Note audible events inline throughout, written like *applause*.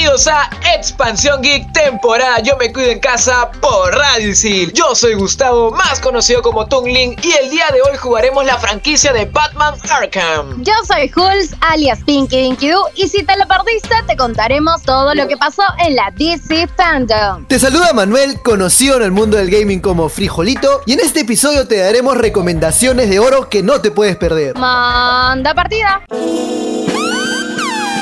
Bienvenidos a Expansión Geek temporada Yo me cuido en casa por Radio Isil. Yo soy Gustavo, más conocido como Tungling, y el día de hoy jugaremos la franquicia de Batman Arkham. Yo soy Hulz, alias Pinky Dinky Doo, y si te lo perdiste, te contaremos todo lo que pasó en la DC Fandom. Te saluda Manuel, conocido en el mundo del gaming como Frijolito, y en este episodio te daremos recomendaciones de oro que no te puedes perder. Manda partida.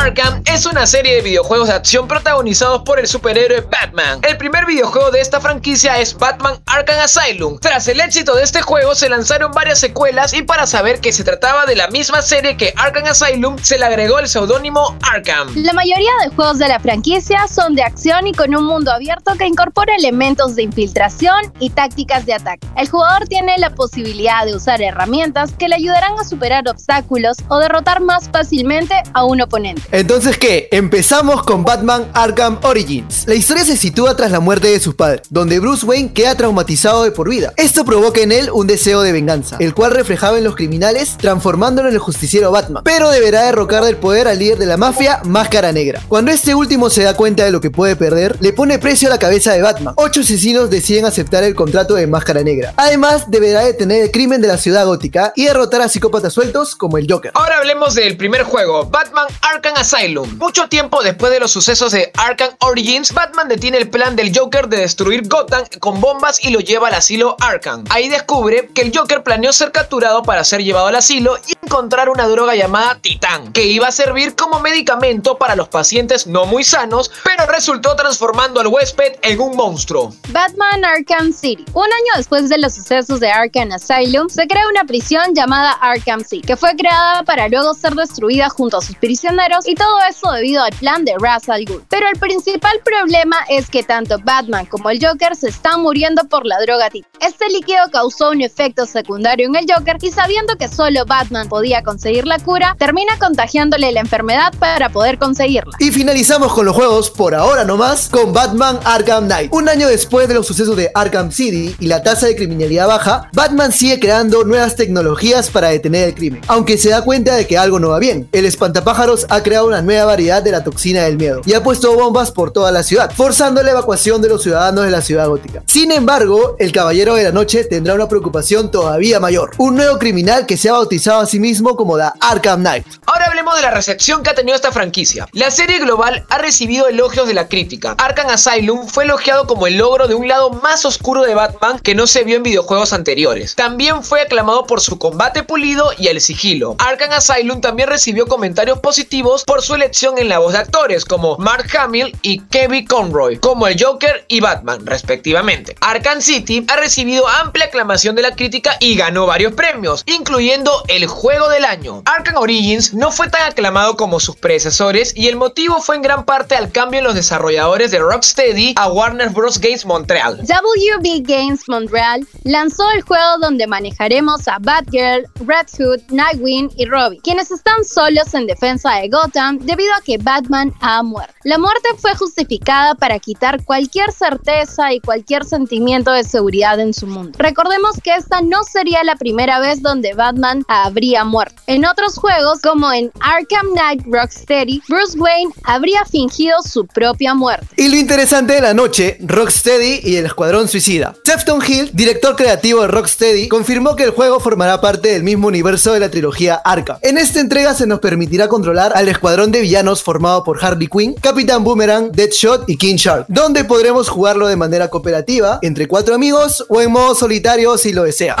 Arkham es una serie de videojuegos de acción protagonizados por el superhéroe Batman. El primer videojuego de esta franquicia es Batman Arkham Asylum. Tras el éxito de este juego se lanzaron varias secuelas y para saber que se trataba de la misma serie que Arkham Asylum se le agregó el seudónimo Arkham. La mayoría de juegos de la franquicia son de acción y con un mundo abierto que incorpora elementos de infiltración y tácticas de ataque. El jugador tiene la posibilidad de usar herramientas que le ayudarán a superar obstáculos o derrotar más fácilmente a un oponente. Entonces, ¿qué? Empezamos con Batman Arkham Origins. La historia se sitúa tras la muerte de sus padres, donde Bruce Wayne queda traumatizado de por vida. Esto provoca en él un deseo de venganza, el cual reflejaba en los criminales, transformándolo en el justiciero Batman. Pero deberá derrocar del poder al líder de la mafia, Máscara Negra. Cuando este último se da cuenta de lo que puede perder, le pone precio a la cabeza de Batman. Ocho asesinos deciden aceptar el contrato de Máscara Negra. Además, deberá detener el crimen de la ciudad gótica y derrotar a psicópatas sueltos como el Joker. Ahora hablemos del primer juego, Batman Arkham Asylum. Mucho tiempo después de los sucesos de Arkham Origins, Batman detiene el plan del Joker de destruir Gotham con bombas y lo lleva al asilo Arkham. Ahí descubre que el Joker planeó ser capturado para ser llevado al asilo y encontrar una droga llamada Titán, que iba a servir como medicamento para los pacientes no muy sanos, pero resultó transformando al huésped en un monstruo. Batman Arkham City. Un año después de los sucesos de Arkham Asylum, se crea una prisión llamada Arkham City, que fue creada para luego ser destruida junto a sus prisioneros y todo eso debido al plan de Ra's al. Pero el principal problema es que tanto Batman como el Joker se están muriendo por la droga Titán. Este líquido causó un efecto secundario en el Joker y sabiendo que solo Batman podía conseguir la cura, termina contagiándole la enfermedad para poder conseguirla. Y finalizamos con los juegos, por ahora nomás, con Batman Arkham Knight. Un año después de los sucesos de Arkham City y la tasa de criminalidad baja, Batman sigue creando nuevas tecnologías para detener el crimen, aunque se da cuenta de que algo no va bien. El espantapájaros ha creado una nueva variedad de la toxina del miedo y ha puesto bombas por toda la ciudad, forzando la evacuación de los ciudadanos de la ciudad gótica. Sin embargo, el Caballero de la Noche tendrá una preocupación todavía mayor, un nuevo criminal que se ha bautizado a sí mismo como The Arkham Knight. Ahora hablemos de la recepción que ha tenido esta franquicia. La serie global ha recibido elogios de la crítica. Arkham Asylum fue elogiado como el logro de un lado más oscuro de Batman que no se vio en videojuegos anteriores. También fue aclamado por su combate pulido y el sigilo. Arkham Asylum también recibió comentarios positivos por su elección en la voz de actores como Mark Hamill y Kevin Conroy, como el Joker y Batman, respectivamente. Arkham City ha recibido amplia aclamación de la crítica y ganó varios premios, incluyendo el juego del año. Arkham Origins no fue tan aclamado como sus predecesores y el motivo fue en gran parte al cambio en los desarrolladores de Rocksteady a Warner Bros. Games Montreal. WB Games Montreal lanzó el juego donde manejaremos a Batgirl, Red Hood, Nightwing y Robin, quienes están solos en defensa de Gotham debido a que Batman ha muerto. La muerte fue justificada para quitar cualquier certeza y cualquier sentimiento de seguridad en su mundo. Recordemos que esta no sería la primera vez donde Batman habría muerto. En otros juegos, como en Arkham Knight Rocksteady, Bruce Wayne habría fingido su propia muerte. Y lo interesante de la noche, Rocksteady y el Escuadrón Suicida. Sefton Hill, director creativo de Rocksteady, confirmó que el juego formará parte del mismo universo de la trilogía Arkham. En esta entrega se nos permitirá controlar al escuadrón de villanos formado por Harley Quinn, Capitán Boomerang, Deadshot y King Shark, donde podremos jugarlo de manera cooperativa, entre cuatro amigos o en modo solitario si lo desea.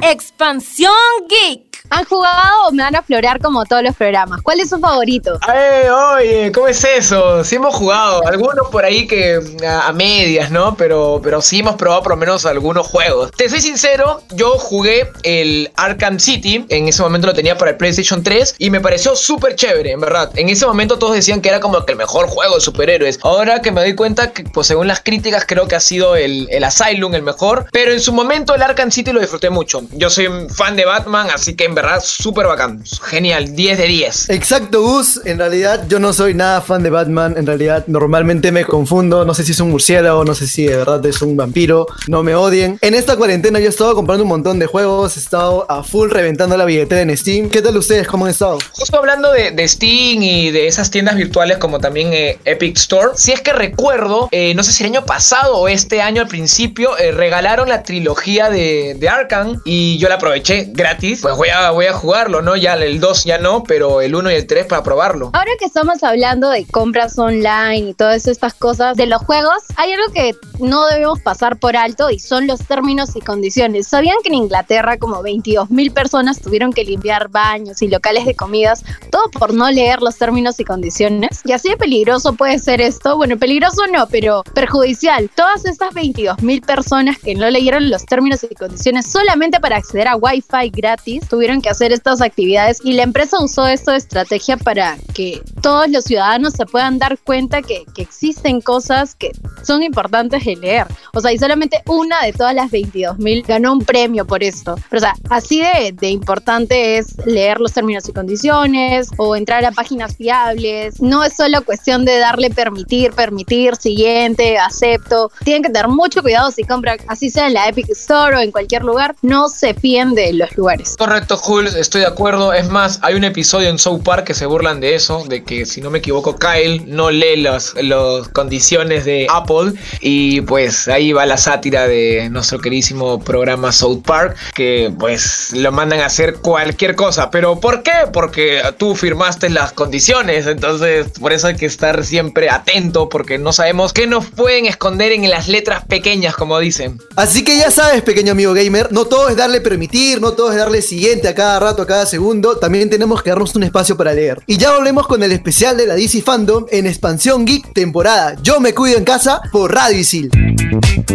Expansión Geek. ¿Han jugado o me van a florear como todos los programas? ¿Cuál es su favorito? ¡Eh, oye! ¿Cómo es eso? Sí hemos jugado. Algunos por ahí que a, a medias, ¿no? Pero, pero sí hemos probado por lo menos algunos juegos. Te soy sincero, yo jugué el Arkham City. En ese momento lo tenía para el PlayStation 3 y me pareció súper chévere, en verdad. En ese momento todos decían que era como que el mejor juego de superhéroes. Ahora que me doy cuenta que, pues según las críticas, creo que ha sido el, el Asylum el mejor. Pero en su momento el Arkham City lo disfruté mucho. Yo soy un fan de Batman, así que en verdad súper bacán. Genial, 10 de 10. Exacto, Gus. En realidad yo no soy nada fan de Batman. En realidad normalmente me confundo. No sé si es un murciélago, no sé si de verdad es un vampiro. No me odien. En esta cuarentena yo he estado comprando un montón de juegos. He estado a full reventando la billetera en Steam. ¿Qué tal ustedes? ¿Cómo han estado? Justo hablando de, de Steam y de esas tiendas virtuales como también eh, Epic Store, si es que recuerdo, eh, no sé si el año pasado o este año al principio, eh, regalaron la trilogía de, de Arkham y yo la aproveché gratis. Pues voy a, voy a jugarlo, ¿no? Ya el 2 ya no, pero el 1 y el 3 para probarlo. Ahora que estamos hablando de compras online y todas estas cosas de los juegos, hay algo que no debemos pasar por alto y son los términos y condiciones. ¿Sabían que en Inglaterra como 22 mil personas tuvieron que limpiar baños y locales de comidas, todo por no leer los términos y condiciones? Y así de peligroso puede ser esto. Bueno, peligroso no, pero perjudicial. Todas estas 22 mil personas que no leyeron los términos y condiciones solamente para acceder a Wi-Fi gratis tuvieron que hacer estas actividades y la empresa usó esto de estrategia para que todos los ciudadanos se puedan dar cuenta que, que existen cosas que son importantes de leer. O sea, y solamente una de todas las 22 mil ganó un premio por esto. Pero, o sea, así de, de importante es leer los términos y condiciones o entrar a páginas fiables. No es solo cuestión de darle permitir, permitir, siguiente, acepto. Tienen que tener mucho cuidado si compran, así sea en la Epic Store o en cualquier lugar, no se fíen de los lugares. Correcto, Estoy de acuerdo. Es más, hay un episodio en South Park que se burlan de eso, de que si no me equivoco, Kyle no lee las los condiciones de Apple y pues ahí va la sátira de nuestro queridísimo programa South Park, que pues lo mandan a hacer cualquier cosa. ¿Pero por qué? Porque tú firmaste las condiciones, entonces por eso hay que estar siempre atento porque no sabemos qué nos pueden esconder en las letras pequeñas, como dicen. Así que ya sabes, pequeño amigo gamer, no todo es darle permitir, no todo es darle siguiente cada rato, a cada segundo, también tenemos que darnos un espacio para leer. Y ya volvemos con el especial de la DC Fandom en Expansión Geek temporada Yo me cuido en casa por Radio Isil.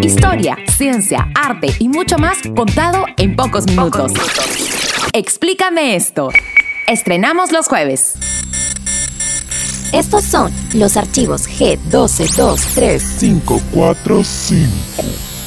Historia, ciencia, arte y mucho más contado en pocos minutos. Explícame esto. Estrenamos los jueves. Estos son los archivos G12235. 545.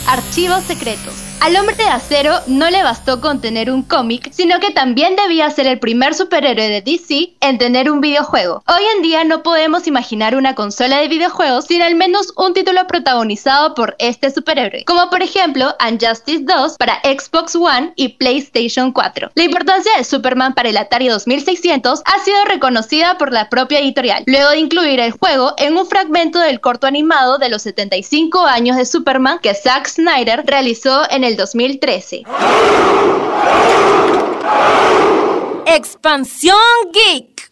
Archivos secretos. Al hombre de acero no le bastó con tener un cómic, sino que también debía ser el primer superhéroe de DC en tener un videojuego. Hoy en día no podemos imaginar una consola de videojuegos sin al menos un título protagonizado por este superhéroe, como por ejemplo Unjustice 2 para Xbox One y PlayStation 4. La importancia de Superman para el Atari 2600 ha sido reconocida por la propia editorial, luego de incluir el juego en un fragmento del corto animado de los 75 años de Superman que Zack Snyder realizó en el 2013. Expansión Geek.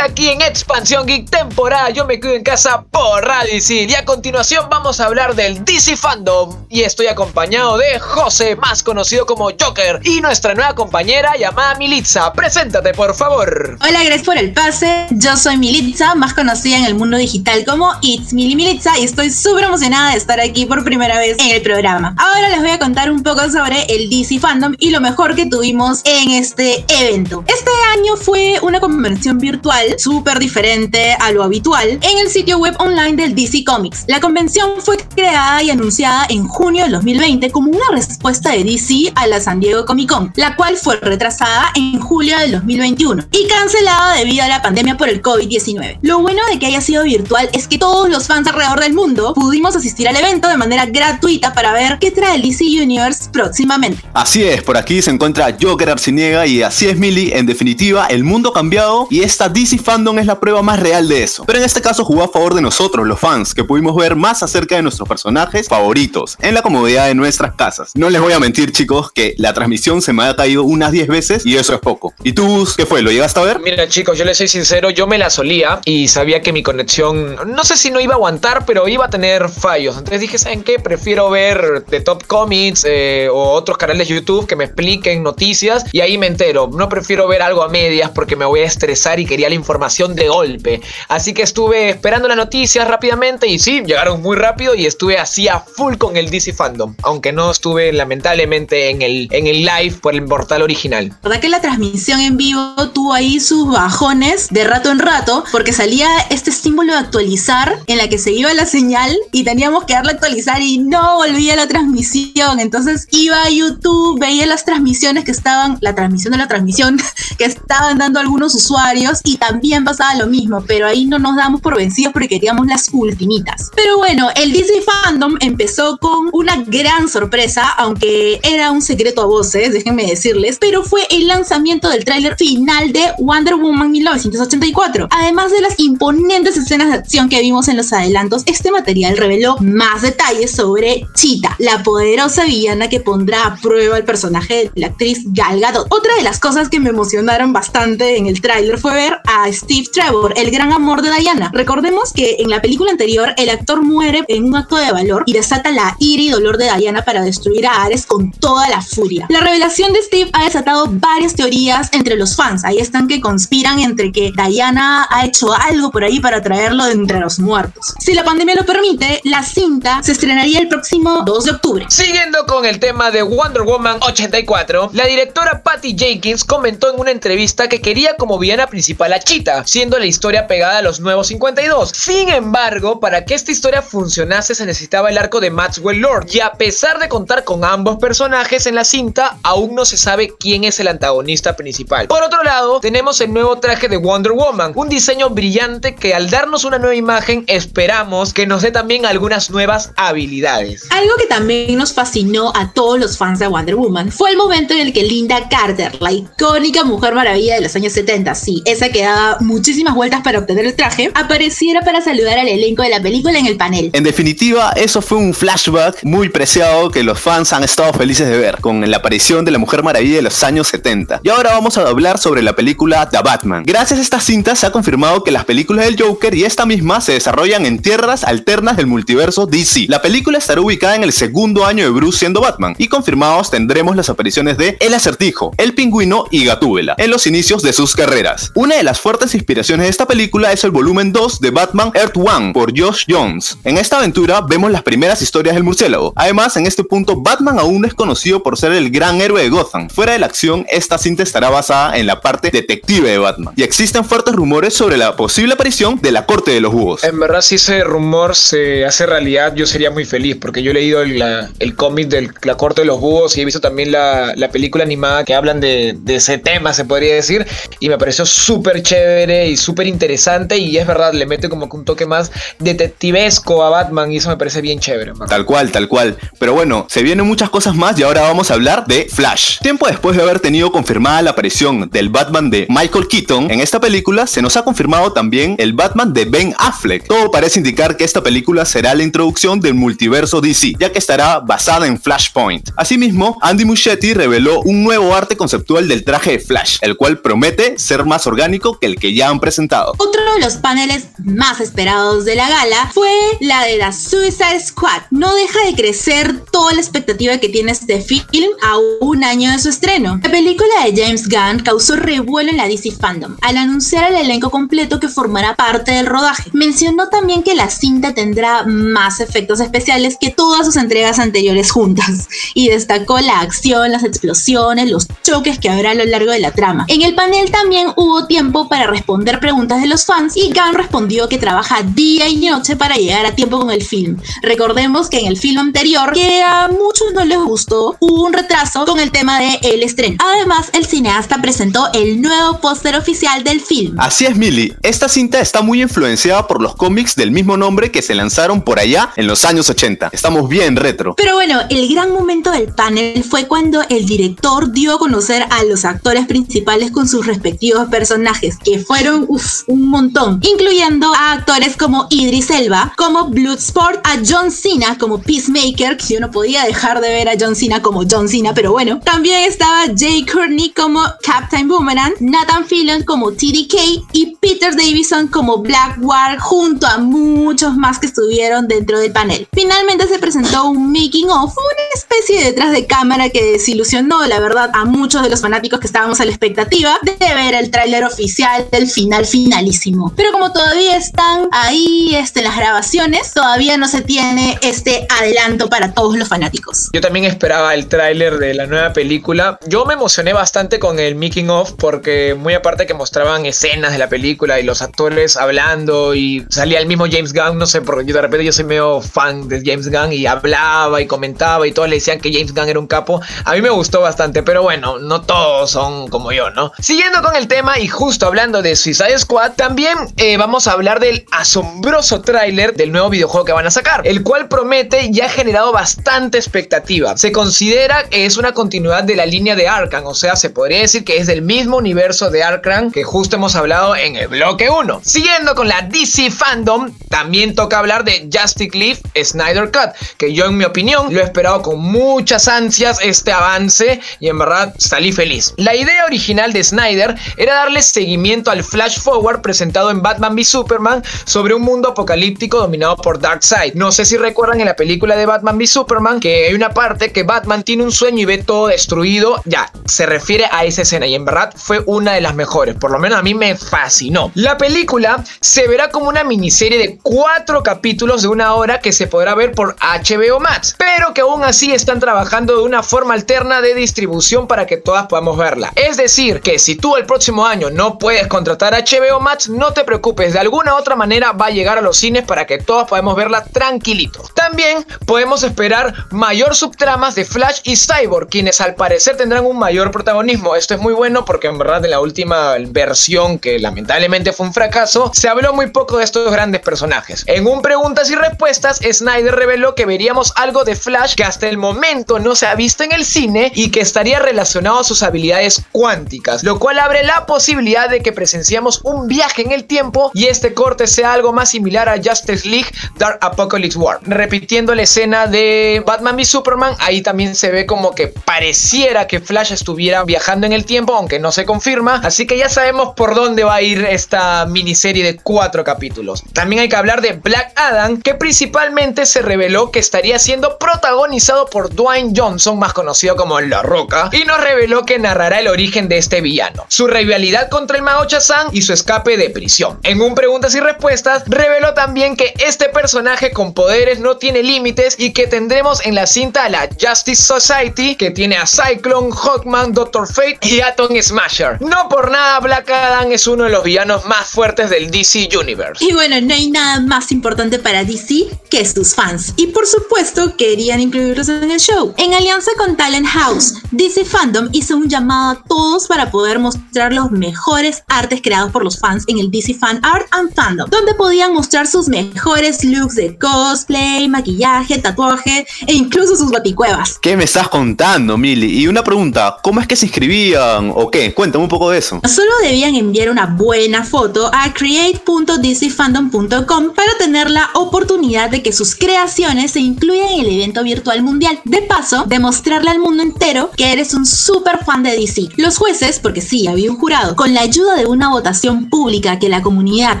Aquí en Expansión Geek temporada Yo me quedo en casa por Radio. Y a continuación vamos a hablar del DC Fandom. Y estoy acompañado de José, más conocido como Joker, y nuestra nueva compañera llamada Militza. Preséntate, por favor. Hola, gracias por el pase. Yo soy Militza, más conocida en el mundo digital como It's Mili Militza, y estoy súper emocionada de estar aquí por primera vez en el programa. Ahora les voy a contar un poco sobre el DC Fandom y lo mejor que tuvimos en este evento. Este año fue una convención virtual súper diferente a lo habitual en el sitio web online del DC Comics. La convención fue creada y anunciada en junio del 2020 como una respuesta de DC a la San Diego Comic Con, la cual fue retrasada en julio del 2021 y cancelada debido a la pandemia por el COVID-19. Lo bueno de que haya sido virtual es que todos los fans alrededor del mundo pudimos asistir al evento de manera gratuita para ver qué trae el DC Universe próximamente. Así es, por aquí se encuentra Joker Arciniega y así es Mili, en definitiva, el mundo cambiado y esta DC Fan Fandom es la prueba más real de eso. Pero en este caso jugó a favor de nosotros, los fans, que pudimos ver más acerca de nuestros personajes favoritos en la comodidad de nuestras casas. No les voy a mentir, chicos, que la transmisión se me ha caído unas 10 veces y eso es poco. ¿Y tú, qué fue? ¿Lo llegaste a ver? Mira, chicos, yo les soy sincero, yo me la solía y sabía que mi conexión, no sé si no iba a aguantar, pero iba a tener fallos. Entonces dije, ¿saben qué? Prefiero ver The Top Comics eh, o otros canales de YouTube que me expliquen noticias y ahí me entero. No prefiero ver algo a medias porque me voy a estresar y quería la información de golpe. Así que estuve esperando las noticias rápidamente y sí, llegaron muy rápido y estuve así a full con el DC Fandom, aunque no estuve lamentablemente en el, en el live por el portal original. ¿Verdad que la transmisión en vivo tuvo ahí sus bajones de rato en rato? Porque salía este símbolo de actualizar en la que se iba la señal y teníamos que darle a actualizar y no volvía la transmisión. Entonces iba a YouTube, veía las transmisiones que estaban, la transmisión de la transmisión *laughs* que estaban dando algunos usuarios y también pasaba lo mismo, pero ahí no nos damos por vencidos porque queríamos las ultimitas. Pero bueno, el DC Fandom empezó con una gran sorpresa, aunque era un secreto a voces, *laughs* déjenme decirles, pero fue el lanzamiento del tráiler final de Wonder Woman 1984. Además de las imponentes escenas de acción que vimos en los adelantos, este material reveló más detalles sobre Cheetah, la poderosa villana que pondrá a prueba el personaje de la actriz Gal Gadot. Otra de las cosas que me emocionaron bastante en el tráiler fue ver a Steve Trevor, el gran amor de Diana. Recordemos que en la película anterior el actor muere en un acto de valor y desata la ira y dolor de Diana para destruir a Ares con toda la furia. La revelación de Steve ha desatado varias teorías entre los fans. Ahí están que conspiran entre que Diana ha hecho algo por ahí para traerlo de entre los muertos. Si la pandemia lo permite, la cinta se estrenaría el próximo 2 de octubre. Siguiendo con el tema de Wonder Woman 84, la directora Patty Jenkins comentó en una entrevista que quería como villana principal a Cheetah, siendo la historia pegada a los nuevos 52. Sin embargo, para que esta historia funcionase se necesitaba el arco de Maxwell Lord, y a pesar de contar con ambos personajes en la cinta, aún no se sabe quién es el antagonista principal. Por otro lado, tenemos el nuevo traje de Wonder Woman, un diseño brillante que al darnos una nueva imagen esperamos que nos dé también algunas nuevas habilidades. Algo que también nos fascinó a todos los fans de Wonder Woman fue el momento en el que Linda Carter, la icónica Mujer Maravilla de los años 70, sí, esa que daba muchísimas vueltas para obtener el traje, apareciera para saludar al elenco de la película en el panel. En definitiva, eso fue un flashback muy preciado que los fans han estado felices de ver, con la aparición de la Mujer Maravilla de los años 70. Y ahora vamos a hablar sobre la película The Batman. Gracias a esta cinta se ha confirmado que las películas del Joker y esta misma se desarrollan en tierras alternas del multiverso DC. La película estará ubicada en el segundo año de Bruce siendo Batman, y confirmados tendremos las apariciones de El Acertijo, El Pingüino y Gatúbela en los inicios de sus carreras. Una de las fuertes inspiraciones de esta película es el volumen 2 de Batman Earth One por Josh Jones. En esta aventura vemos las primeras historias del murciélago. Además, en este punto, Batman aún es conocido por ser el gran héroe de Gotham. Fuera de la acción, esta cinta estará basada en la parte detective de Batman. Y existen fuertes rumores sobre la posible aparición de la Corte de los Búhos. En verdad, si ese rumor se hace realidad, yo sería muy feliz porque yo he leído el, el cómic de la Corte de los Búhos y he visto también la, la película animada que hablan de ese tema, se podría decir, y me pareció súper chévere y súper interesante y es verdad, le mete como que un toque más detectivesco a Batman y eso me parece bien chévere. Tal cual, tal cual. Pero bueno, se vienen muchas cosas más y ahora vamos a hablar de Flash. Tiempo después de haber tenido confirmada la aparición del Batman de Michael Keaton, en esta película se nos ha confirmado también el Batman de Ben Affleck. Todo parece indicar que esta película será la introducción del multiverso DC, ya que estará basada en Flashpoint. Asimismo, Andy Muschietti reveló un nuevo arte conceptual del traje de Flash, el cual promete ser más orgánico que el que ya han presentado. Otro de los paneles más esperados de la gala fue la de la Suicide Squad. No deja de crecer toda la expectativa que tiene este film a un año de su estreno. La película de James Gunn causó revuelo en la DC Fandom al anunciar el elenco completo que formará parte del rodaje. Mencionó también que la cinta tendrá más efectos especiales que todas sus entregas anteriores juntas y destacó la acción, las explosiones, los choques que habrá a lo largo de la trama. En el panel también hubo tiempo para responder preguntas de los fans y Gunn respondió que trabaja día y noche para llegar a tiempo con el film. Recordemos que en el film anterior, que a muchos no les gustó, hubo un retraso con el tema de el estreno. Además, el cineasta presentó el nuevo póster oficial del film. Así es, Millie. Esta cinta está muy influenciada por los cómics del mismo nombre que se lanzaron por allá en los años 80. Estamos bien retro. Pero bueno, el gran momento del panel fue cuando el director dio a conocer a los actores principales con sus respectivos personajes, que fueron un montón, incluyendo a actores como Idris Elba, como Bloodsport, a John Cena como Peacemaker, que yo no podía dejar de ver a John Cena como John Cena, pero bueno. También estaba Jay Courtney como Captain Boomerang, Nathan Fillion como TDK y Peter Davison como Black War, junto a muchos más que estuvieron dentro del panel. Finalmente se presentó un making of, una especie de detrás de cámara que desilusionó, la verdad, a muchos de los fanáticos que estábamos a la expectativa de ver el tráiler oficial del final finalísimo. Pero como todavía están ahí este, las grabaciones, todavía no se tiene este adelanto para todos los fanáticos. Yo también esperaba el tráiler de la nueva película. Yo me emocioné bastante con el making of porque muy aparte que mostraban escenas de la película y los actores hablando y salía el mismo James Gunn, no sé, porque yo de repente yo soy medio fan de James Gunn y hablaba y comentaba y todos le decían que James Gunn era un capo. A mí me gustó bastante, pero bueno, no todos son como yo, ¿no? Siguiendo con el tema y justo hablando de Suicide Squad, también eh, vamos a hablar del asombroso tráiler del nuevo videojuego que van a sacar, el cual promete y ha generado bastante expectativa. Se considera que es una continuidad de la línea de Arkham, o sea, se podría decir que es del mismo universo de Arkham que justo hemos hablado en el bloque 1. Siguiendo con la DC Fandom, también toca hablar de Justice League Snyder Cut, que yo en mi opinión lo he esperado con muchas ansias este avance y en verdad salí feliz. La idea original de Snyder era darle seguimiento al flash forward presentado en Batman v Superman sobre un mundo apocalíptico dominado por Darkseid. No sé si recuerdan en la película de Batman v Superman que hay una parte que Batman tiene un sueño y ve todo destruido. Ya, se refiere a esa escena y en verdad fue una de las mejores. Por lo menos a mí me fascinó. La película se verá como una miniserie de cuatro capítulos de una hora que se podrá ver por HBO Max, pero que aún así están trabajando de una forma alterna de distribución para que todas podamos verla. Es decir, que si tú el próximo año no puedes contratar HBO Max, no te preocupes, de alguna otra manera va a llegar a los cines para que todos podamos verla tranquilito. También podemos esperar mayor subtramas de Flash y Cyborg, quienes al parecer tendrán un mayor protagonismo. Esto es muy bueno porque en verdad en la última versión, que lamentablemente fue un fracaso, se habló muy poco de estos grandes personajes. En un preguntas y respuestas, Snyder reveló que veríamos algo de Flash que hasta el momento no se ha visto en el cine y que estaría relacionado a sus habilidades cuánticas, lo cual abre la posibilidad de que presenciamos un viaje en el tiempo y este corte sea algo más similar a Justice League Dark Apocalypse War. Repitiendo la escena de Batman v Superman, ahí también se ve como que pareciera que Flash estuviera viajando en el tiempo, aunque no se confirma, así que ya sabemos por dónde va a ir esta miniserie de cuatro capítulos. También hay que hablar de Black Adam, que principalmente se reveló que estaría siendo protagonizado por Dwayne Johnson, más conocido como La Roca, y nos reveló que narrará el origen de este villano, su rivalidad contra el Mao Chazán y su escape de prisión. En un preguntas y respuestas, reveló también que este personaje con poderes no tiene límites y que tendremos en la cinta a la Justice Society, que tiene a Cyclone, Hawkman, Doctor Fate y Atom Smasher. No por nada, Black Adam es uno de los villanos más fuertes del DC Universe. Y bueno, no hay nada más importante para DC que sus fans. Y por supuesto, querían incluirlos en el show. En alianza con Talent House, DC Fandom hizo un llamado a todos para poder mostrar los mejores artes creados por los fans en el DC Fan Art and Fandom, donde podían mostrar sus mejores looks de cosplay, maquillaje, tatuaje e incluso sus baticuevas. ¿Qué me estás contando, Mili? Y una pregunta, ¿cómo es que se inscribían o qué? Cuéntame un poco de eso. Solo debían enviar una buena foto a create.dcfandom.com para tener la oportunidad de que sus creaciones se incluyan en el evento virtual mundial. De paso, demostrarle al mundo entero que eres un super fan de DC. Los jueces, porque sí, había un jurado, con la ayuda de una votación pública que la comunidad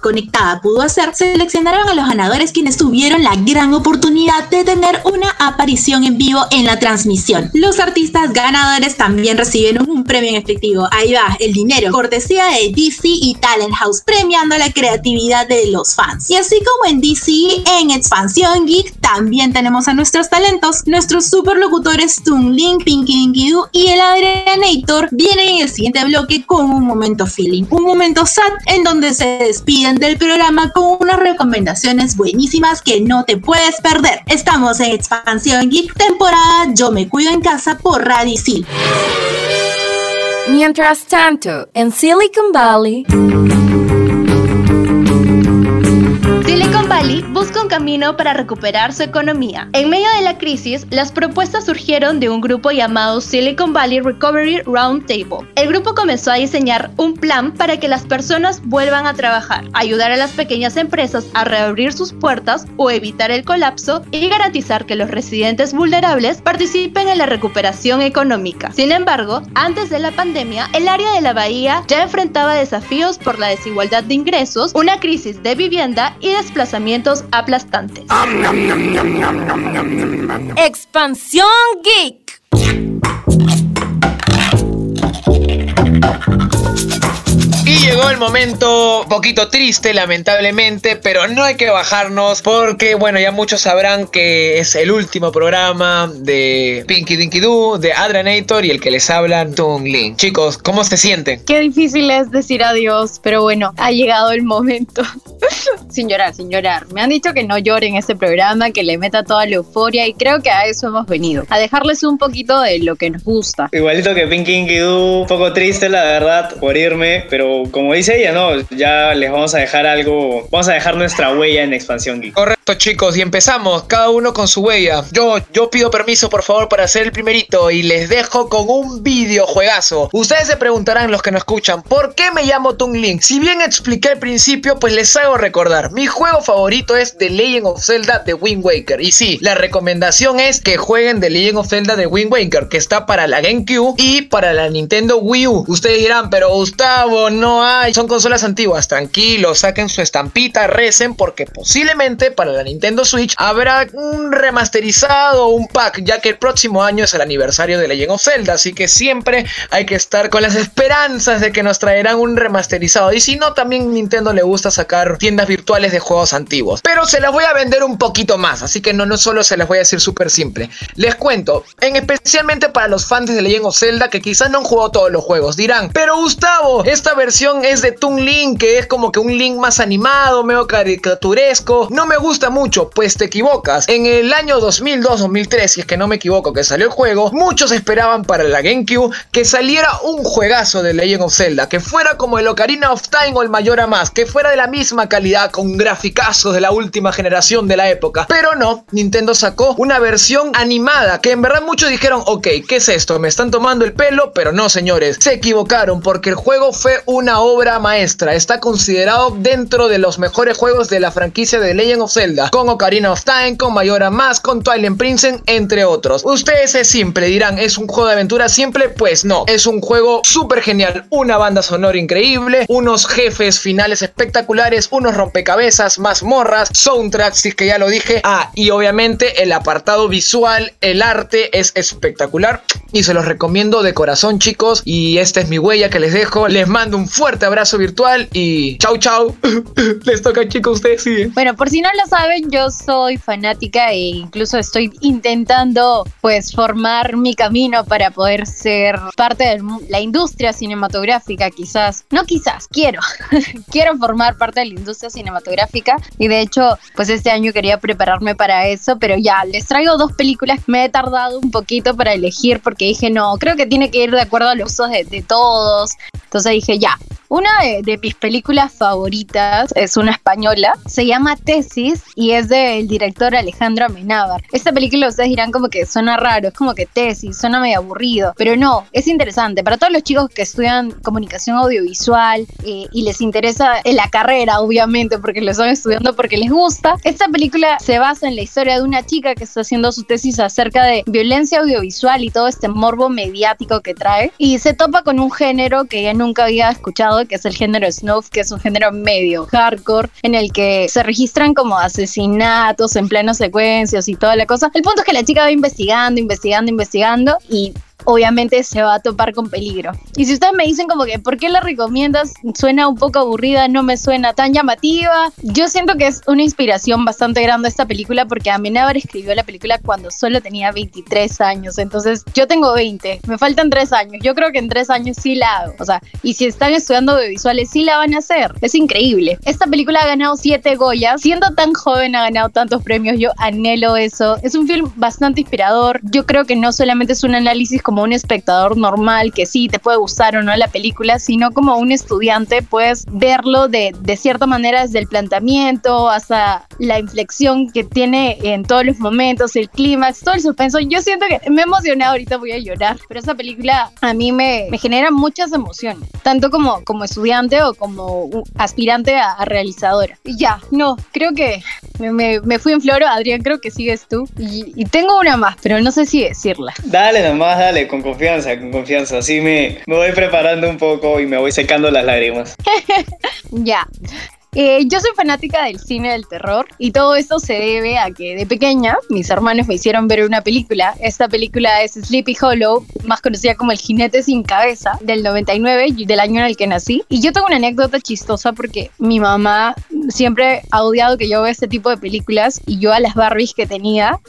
conectada pudo hacer, seleccionaron a los ganadores quienes tuvieron la gran oportunidad de tener una aparición en vivo en la transmisión. Los artistas ganadores también recibieron un premio en efectivo. Ahí va, el dinero, cortesía de DC y Talent House, premiando la creatividad de los fans. Y así como en DC, en Expansión Geek también tenemos a nuestros talentos. Nuestros superlocutores Toon Link, Pinky Dinky Doo y el Adrianator vienen en el siguiente bloque con un momento feeling, momento sad en donde se despiden del programa con unas recomendaciones buenísimas que no te puedes perder. Estamos en Expansión Geek temporada Yo me cuido en casa por Radicil. Mientras tanto, en Silicon Valley... Busca un camino para recuperar su economía. En medio de la crisis, las propuestas surgieron de un grupo llamado Silicon Valley Recovery Roundtable. El grupo comenzó a diseñar un plan para que las personas vuelvan a trabajar, ayudar a las pequeñas empresas a reabrir sus puertas o evitar el colapso y garantizar que los residentes vulnerables participen en la recuperación económica. Sin embargo, antes de la pandemia, el área de la bahía ya enfrentaba desafíos por la desigualdad de ingresos, una crisis de vivienda y aplastantes. Expansión Geek. Llegó el momento, poquito triste lamentablemente, pero no hay que bajarnos porque, bueno, ya muchos sabrán que es el último programa de Pinky Dinky Doo, de Adranator y el que les habla, Tung Lin. Chicos, ¿cómo se sienten? Qué difícil es decir adiós, pero bueno, ha llegado el momento. *laughs* sin llorar, sin llorar. Me han dicho que no llore en este programa, que le meta toda la euforia y creo que a eso hemos venido, a dejarles un poquito de lo que nos gusta. Igualito que Pinky Dinky Doo, un poco triste la verdad por irme, pero como dice ella, no, ya les vamos a dejar algo, vamos a dejar nuestra huella en Expansión Geek. Correcto, chicos, y empezamos, cada uno con su huella. Yo, yo pido permiso, por favor, para hacer el primerito y les dejo con un videojuegazo. Ustedes se preguntarán, los que no escuchan, ¿por qué me llamo Tung Link? Si bien expliqué al principio, pues les hago recordar. Mi juego favorito es The Legend of Zelda de Wind Waker. Y sí, la recomendación es que jueguen The Legend of Zelda de Wind Waker, que está para la GameCube y para la Nintendo Wii U. Ustedes dirán, pero Gustavo, no hay, son consolas antiguas. Tranquilos, saquen su estampita, recen, porque posiblemente para la Nintendo Switch habrá un remasterizado, un pack, ya que el próximo año es el aniversario de Legend of Zelda. Así que siempre hay que estar con las esperanzas de que nos traerán un remasterizado. Y si no, también Nintendo le gusta sacar tiendas virtuales de juegos antiguos. Pero se las voy a vender un poquito más, así que no, no solo se las voy a decir súper simple. Les cuento, en especialmente para los fans de Legend of Zelda que quizás no han jugado todos los juegos, dirán, pero Gustavo, esta versión es de Toon Link, que es como que un Link más animado, medio caricaturesco. No me gusta mucho, pues te equivocas. En el año 2002-2003, si es que no me equivoco, que salió el juego, muchos esperaban para la GameCube que saliera un juegazo de Legend of Zelda, que fuera como el Ocarina of Time o el Majora Más, que fuera de la misma calidad con graficazos de la última generación de la época. Pero no, Nintendo sacó una versión animada que en verdad muchos dijeron, ok, ¿qué es esto? Me están tomando el pelo, pero no señores, se equivocaron porque el juego fue una obra maestra. Está considerado dentro de los mejores juegos de la franquicia de Legend of Zelda, con Ocarina of Time, con Majora Más, con Twilight Princess, entre otros. Ustedes es simple, dirán, ¿es un juego de aventura simple? Pues no, es un juego súper genial, una banda sonora increíble, unos jefes finales espectaculares, unos rompecabezas, mazmorras, soundtracks, si es que ya lo dije. Ah, y obviamente el apartado visual, el arte es espectacular y se los recomiendo de corazón, chicos. Y esta es mi huella que les dejo. Les mando un fuerte abrazo virtual y chau, chau. *laughs* les toca, chicos, ustedes siguen. Bueno, por si no lo saben, yo soy fanática e incluso estoy intentando pues formar mi camino para poder ser parte de la industria cinematográfica, quizás. No quizás, quiero. *laughs* quiero formar parte de la industria cinematográfica y de hecho, pues este año quería prepararme para eso, pero ya, les traigo dos películas. Me he tardado un poquito para elegir porque dije, no, creo que tiene que ir de acuerdo a los usos de todos. Entonces dije, ya, una de, de, mis películas favoritas es una española, se llama Tesis y es del director Alejandro Amenábar. Esta película ustedes dirán como que suena raro, es como que tesis, suena medio aburrido, pero no, es interesante. Para todos los chicos que estudian comunicación audiovisual eh, y les interesa la carrera, obviamente, porque lo están estudiando porque les gusta, esta película se basa en la historia de una chica que está haciendo su tesis acerca de violencia audiovisual y todo este morbo mediático que trae y se topa con un género que ella nunca había escuchado, que es el género snuff, que es un género medio hardcore, en el que se registran como asesinatos en plenas secuencias y toda la cosa. El punto es que la chica va investigando, investigando, investigando y obviamente se va a topar con peligro. Y si ustedes me dicen como que, ¿por qué la recomiendas? Suena un poco aburrida, no me suena tan llamativa. Yo siento que es una inspiración bastante grande esta película porque Amenábar escribió la película cuando solo tenía 23 años. Entonces, yo tengo 20, me faltan 3 años. Yo creo que en 3 años sí la hago. O sea, y si están estudiando audiovisuales, sí la van a hacer. Es increíble. Esta película ha ganado 7 Goyas. Siendo tan joven, ha ganado tantos premios. Yo anhelo eso. Es un film bastante inspirador. Yo creo que no solamente es un análisis como como un espectador normal que sí te puede gustar o no la película, sino como un estudiante puedes verlo de, de cierta manera desde el planteamiento hasta la inflexión que tiene en todos los momentos, el clímax, todo el suspenso. Yo siento que me he emocionado, ahorita voy a llorar, pero esa película a mí me, me genera muchas emociones, tanto como, como estudiante o como aspirante a, a realizadora. Ya, no, creo que me, me, fui en floro, Adrián, creo que sigues tú. Y, y, tengo una más, pero no sé si decirla. Dale nomás, dale, con confianza, con confianza. Así me, me voy preparando un poco y me voy secando las lágrimas. *laughs* ya. Eh, yo soy fanática del cine del terror y todo esto se debe a que de pequeña mis hermanos me hicieron ver una película. Esta película es Sleepy Hollow, más conocida como El jinete sin cabeza, del 99, del año en el que nací. Y yo tengo una anécdota chistosa porque mi mamá siempre ha odiado que yo vea este tipo de películas y yo a las Barbies que tenía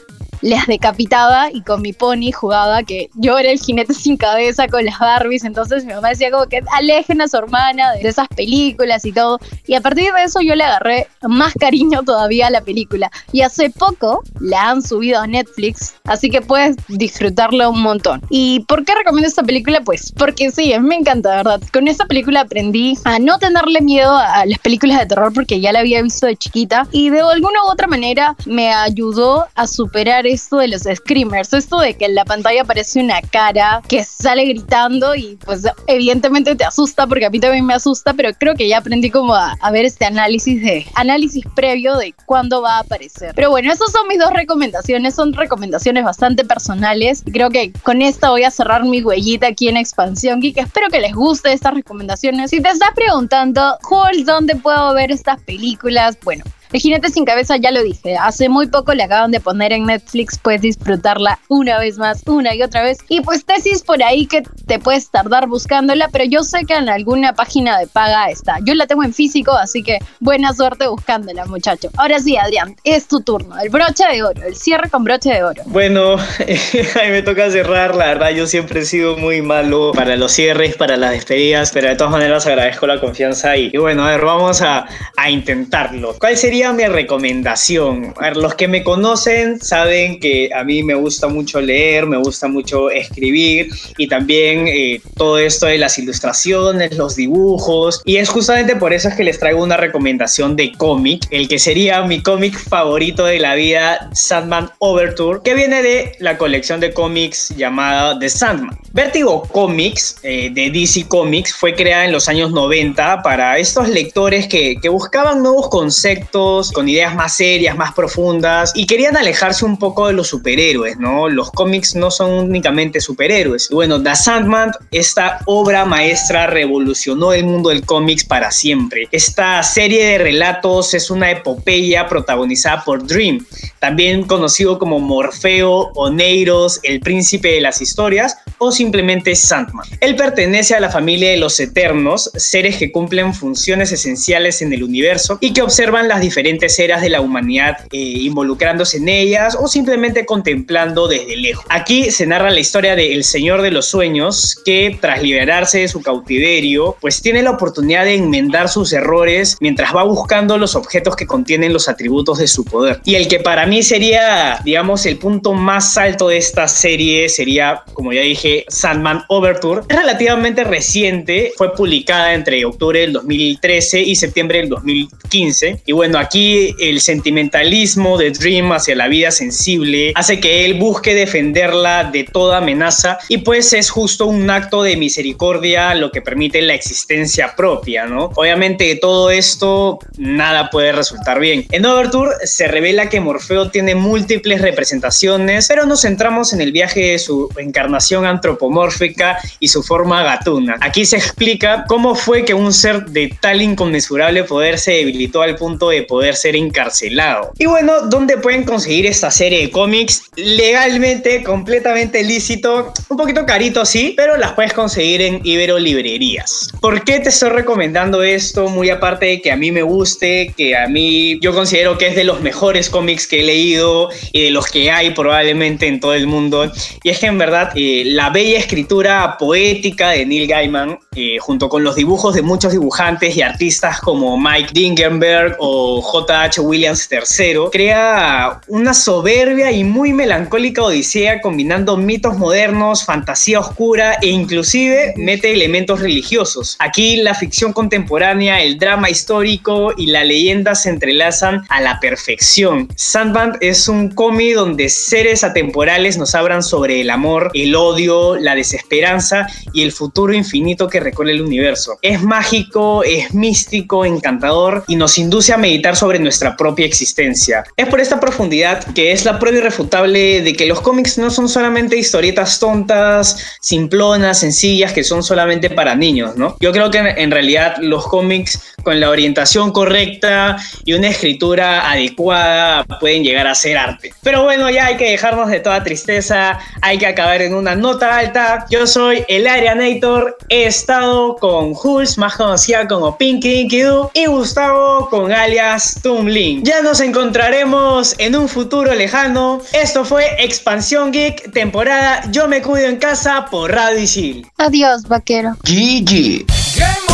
les decapitaba y con mi pony jugaba que yo era el jinete sin cabeza con las Barbies. Entonces mi mamá decía como que alejen a su hermana de esas películas y todo. Y a partir de eso yo le agarré más cariño todavía a la película. Y hace poco la han subido a Netflix, así que puedes disfrutarla un montón. ¿Y por qué recomiendo esta película? Pues porque sí, me encanta, ¿verdad? Con esta película aprendí a no tenerle miedo a las películas de terror porque ya la había visto de chiquita y de alguna u otra manera me ayudó a superar esto de los screamers, esto de que en la pantalla aparece una cara que sale gritando y pues evidentemente te asusta porque a mí también me asusta, pero creo que ya aprendí como a, ver este análisis de análisis previo de cuándo va a aparecer. Pero bueno, esas son mis dos recomendaciones, son recomendaciones bastante personales creo que con esta voy a cerrar mi huellita aquí en Expansión Geek. Espero que les guste estas recomendaciones. Si te estás preguntando, ¿dónde puedo ver estas películas? Bueno, el jinete sin cabeza ya lo dije, hace muy poco le acaban de poner en Netflix, puedes disfrutarla una vez más, una y otra vez. Y pues tesis por ahí que te puedes tardar buscándola, pero yo sé que en alguna página de paga está. Yo la tengo en físico, así que buena suerte buscándola, muchacho. Ahora sí, Adrián, es tu turno. El broche de oro, el cierre con broche de oro. Bueno, *laughs* ahí me toca cerrar, la verdad yo siempre he sido muy malo para los cierres, para las despedidas, pero de todas maneras agradezco la confianza y, y bueno, a ver, vamos a, a intentarlo. ¿Cuál sería mi recomendación. Los que me conocen saben que a mí me gusta mucho leer, me gusta mucho escribir y también eh, todo esto de las ilustraciones, los dibujos. Y es justamente por eso es que les traigo una recomendación de cómic, el que sería mi cómic favorito de la vida, Sandman Overture, que viene de la colección de cómics llamada The Sandman. Vertigo Comics eh, de DC Comics fue creada en los años 90 para estos lectores que buscaban nuevos conceptos con ideas más serias, más profundas, y querían alejarse un poco de los superhéroes, ¿no? Los cómics no son únicamente superhéroes. Bueno, The Sandman, esta obra maestra revolucionó el mundo del cómics para siempre. Esta serie de relatos es una epopeya protagonizada por Dream, también conocido como Morfeo, Oneiros, el príncipe de las historias o simplemente Sandman. Él pertenece a la familia de los Eternos, seres que cumplen funciones esenciales en el universo y que observan las diferentes diferentes eras de la humanidad eh, involucrándose en ellas o simplemente contemplando desde lejos. Aquí se narra la historia del Señor de los Sueños que tras liberarse de su cautiverio pues tiene la oportunidad de enmendar sus errores mientras va buscando los objetos que contienen los atributos de su poder. Y el que para mí sería digamos el punto más alto de esta serie sería como ya dije Sandman Overture. Es relativamente reciente, fue publicada entre octubre del 2013 y septiembre del 2015 y bueno aquí el sentimentalismo de Dream hacia la vida sensible hace que él busque defenderla de toda amenaza y pues es justo un acto de misericordia lo que permite la existencia propia, ¿no? Obviamente de todo esto nada puede resultar bien. En Overture se revela que Morfeo tiene múltiples representaciones, pero nos centramos en el viaje de su encarnación antropomórfica y su forma gatuna. Aquí se explica cómo fue que un ser de tal inconmensurable poder se debilitó al punto de poder ser encarcelado. Y bueno, ¿dónde pueden conseguir esta serie de cómics? Legalmente, completamente lícito, un poquito carito sí, pero las puedes conseguir en Ibero Librerías. ¿Por qué te estoy recomendando esto? Muy aparte de que a mí me guste, que a mí yo considero que es de los mejores cómics que he leído y de los que hay probablemente en todo el mundo. Y es que en verdad eh, la bella escritura poética de Neil Gaiman, eh, junto con los dibujos de muchos dibujantes y artistas como Mike Dingenberg o J.H. Williams III, crea una soberbia y muy melancólica odisea combinando mitos modernos, fantasía oscura e inclusive mete elementos religiosos. Aquí la ficción contemporánea, el drama histórico y la leyenda se entrelazan a la perfección. Sandman es un cómic donde seres atemporales nos hablan sobre el amor, el odio, la desesperanza y el futuro infinito que recorre el universo. Es mágico, es místico, encantador y nos induce a meditar sobre nuestra propia existencia. Es por esta profundidad que es la prueba irrefutable de que los cómics no son solamente historietas tontas, simplonas, sencillas, que son solamente para niños, ¿no? Yo creo que en realidad los cómics con la orientación correcta y una escritura adecuada pueden llegar a ser arte. Pero bueno, ya hay que dejarnos de toda tristeza, hay que acabar en una nota alta. Yo soy el Arianator, he estado con Jules, más conocida como Pinky Dinky Doo, y Gustavo con alias Tumlin. Ya nos encontraremos en un futuro lejano. Esto fue Expansión Geek, temporada Yo me cuido en casa por Radio Isil. Adiós, vaquero. GG.